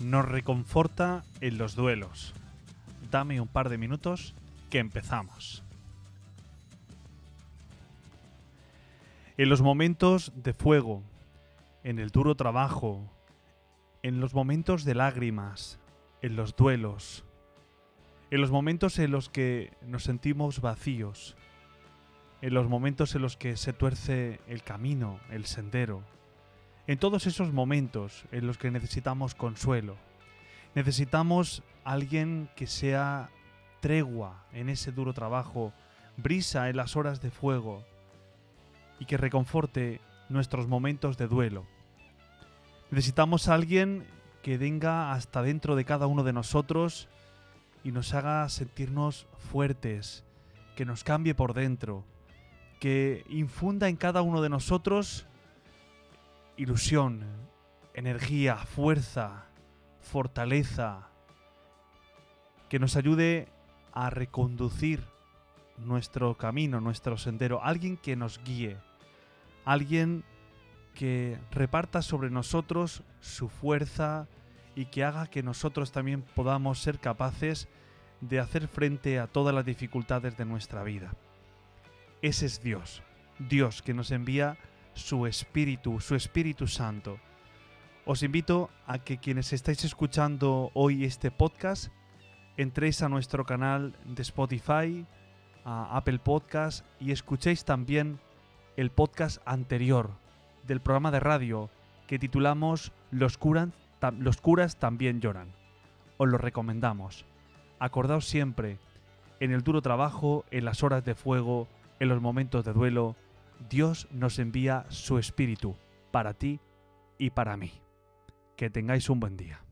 nos reconforta en los duelos. Dame un par de minutos que empezamos. En los momentos de fuego, en el duro trabajo, en los momentos de lágrimas, en los duelos, en los momentos en los que nos sentimos vacíos, en los momentos en los que se tuerce el camino, el sendero, en todos esos momentos en los que necesitamos consuelo. Necesitamos alguien que sea tregua en ese duro trabajo, brisa en las horas de fuego y que reconforte nuestros momentos de duelo. Necesitamos alguien que venga hasta dentro de cada uno de nosotros y nos haga sentirnos fuertes, que nos cambie por dentro, que infunda en cada uno de nosotros ilusión, energía, fuerza, fortaleza, que nos ayude a reconducir nuestro camino, nuestro sendero, alguien que nos guíe, alguien que reparta sobre nosotros su fuerza y que haga que nosotros también podamos ser capaces de hacer frente a todas las dificultades de nuestra vida. Ese es Dios, Dios que nos envía su Espíritu, su Espíritu Santo. Os invito a que quienes estáis escuchando hoy este podcast, entréis a nuestro canal de Spotify, a Apple Podcast y escuchéis también el podcast anterior del programa de radio que titulamos Los, Los curas también lloran. Os lo recomendamos. Acordaos siempre, en el duro trabajo, en las horas de fuego, en los momentos de duelo, Dios nos envía su Espíritu para ti y para mí. Que tengáis un buen día.